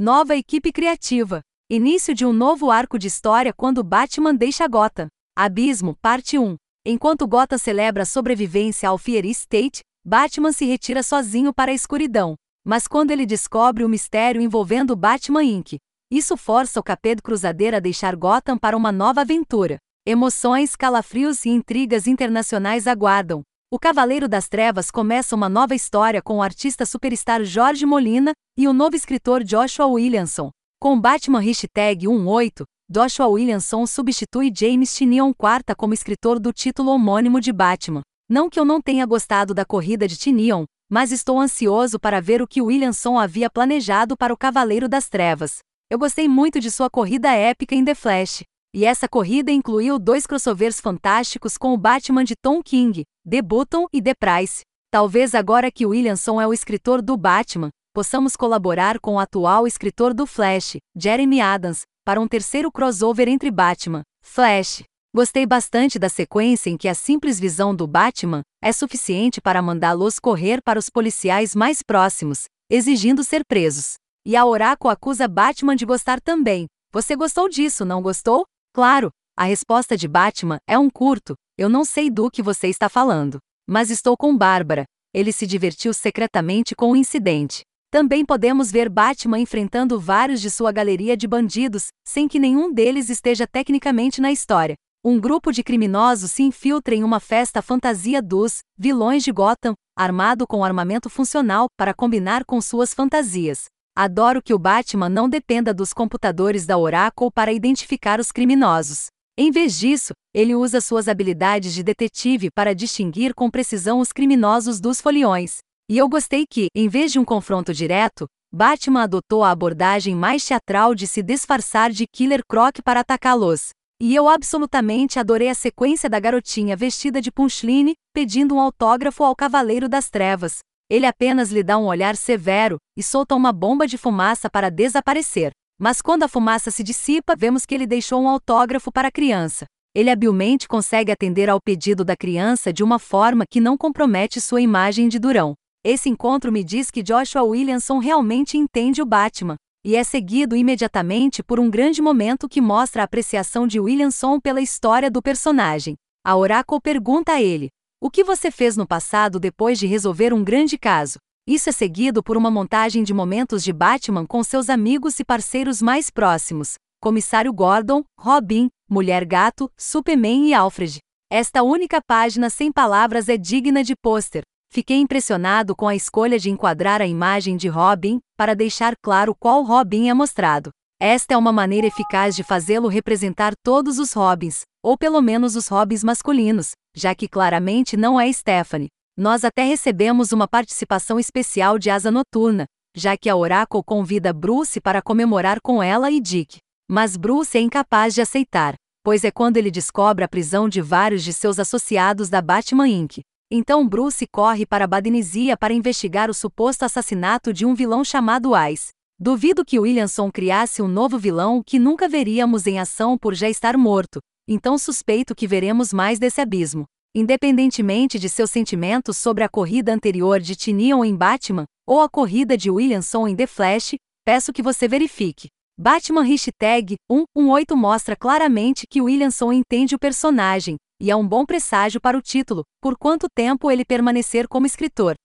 Nova equipe criativa. Início de um novo arco de história quando Batman deixa Gotham. Abismo, parte 1. Enquanto Gotham celebra a sobrevivência ao Fear State, Batman se retira sozinho para a escuridão. Mas quando ele descobre o mistério envolvendo Batman Inc., isso força o Caped Crusader a deixar Gotham para uma nova aventura. Emoções, calafrios e intrigas internacionais aguardam. O Cavaleiro das Trevas começa uma nova história com o artista superstar Jorge Molina e o novo escritor Joshua Williamson. Com Batman Hashtag 18, Joshua Williamson substitui James Tynion IV como escritor do título homônimo de Batman. Não que eu não tenha gostado da corrida de Tynion, mas estou ansioso para ver o que Williamson havia planejado para o Cavaleiro das Trevas. Eu gostei muito de sua corrida épica em The Flash. E essa corrida incluiu dois crossovers fantásticos com o Batman de Tom King, The Button e The Price. Talvez agora que Williamson é o escritor do Batman, possamos colaborar com o atual escritor do Flash, Jeremy Adams, para um terceiro crossover entre Batman, Flash. Gostei bastante da sequência em que a simples visão do Batman é suficiente para mandá-los correr para os policiais mais próximos, exigindo ser presos. E a Oracle acusa Batman de gostar também. Você gostou disso, não gostou? Claro, a resposta de Batman é um curto, eu não sei do que você está falando. Mas estou com Bárbara. Ele se divertiu secretamente com o incidente. Também podemos ver Batman enfrentando vários de sua galeria de bandidos, sem que nenhum deles esteja tecnicamente na história. Um grupo de criminosos se infiltra em uma festa fantasia dos vilões de Gotham, armado com armamento funcional para combinar com suas fantasias. Adoro que o Batman não dependa dos computadores da Oracle para identificar os criminosos. Em vez disso, ele usa suas habilidades de detetive para distinguir com precisão os criminosos dos foliões. E eu gostei que, em vez de um confronto direto, Batman adotou a abordagem mais teatral de se disfarçar de Killer Croc para atacá-los. E eu absolutamente adorei a sequência da garotinha vestida de Punchline, pedindo um autógrafo ao Cavaleiro das Trevas. Ele apenas lhe dá um olhar severo e solta uma bomba de fumaça para desaparecer. Mas quando a fumaça se dissipa, vemos que ele deixou um autógrafo para a criança. Ele habilmente consegue atender ao pedido da criança de uma forma que não compromete sua imagem de durão. Esse encontro me diz que Joshua Williamson realmente entende o Batman, e é seguido imediatamente por um grande momento que mostra a apreciação de Williamson pela história do personagem. A Oracle pergunta a ele: o que você fez no passado depois de resolver um grande caso? Isso é seguido por uma montagem de momentos de Batman com seus amigos e parceiros mais próximos, Comissário Gordon, Robin, Mulher Gato, Superman e Alfred. Esta única página sem palavras é digna de pôster. Fiquei impressionado com a escolha de enquadrar a imagem de Robin, para deixar claro qual Robin é mostrado. Esta é uma maneira eficaz de fazê-lo representar todos os Robins, ou pelo menos os Robins masculinos, já que claramente não é Stephanie. Nós até recebemos uma participação especial de Asa Noturna, já que a Oracle convida Bruce para comemorar com ela e Dick. Mas Bruce é incapaz de aceitar, pois é quando ele descobre a prisão de vários de seus associados da Batman Inc. Então Bruce corre para Badnesia para investigar o suposto assassinato de um vilão chamado Ice. Duvido que Williamson criasse um novo vilão que nunca veríamos em ação por já estar morto, então suspeito que veremos mais desse abismo. Independentemente de seus sentimentos sobre a corrida anterior de Tinion em Batman, ou a corrida de Williamson em The Flash, peço que você verifique. Batman Hashtag 118 mostra claramente que Williamson entende o personagem, e é um bom presságio para o título, por quanto tempo ele permanecer como escritor.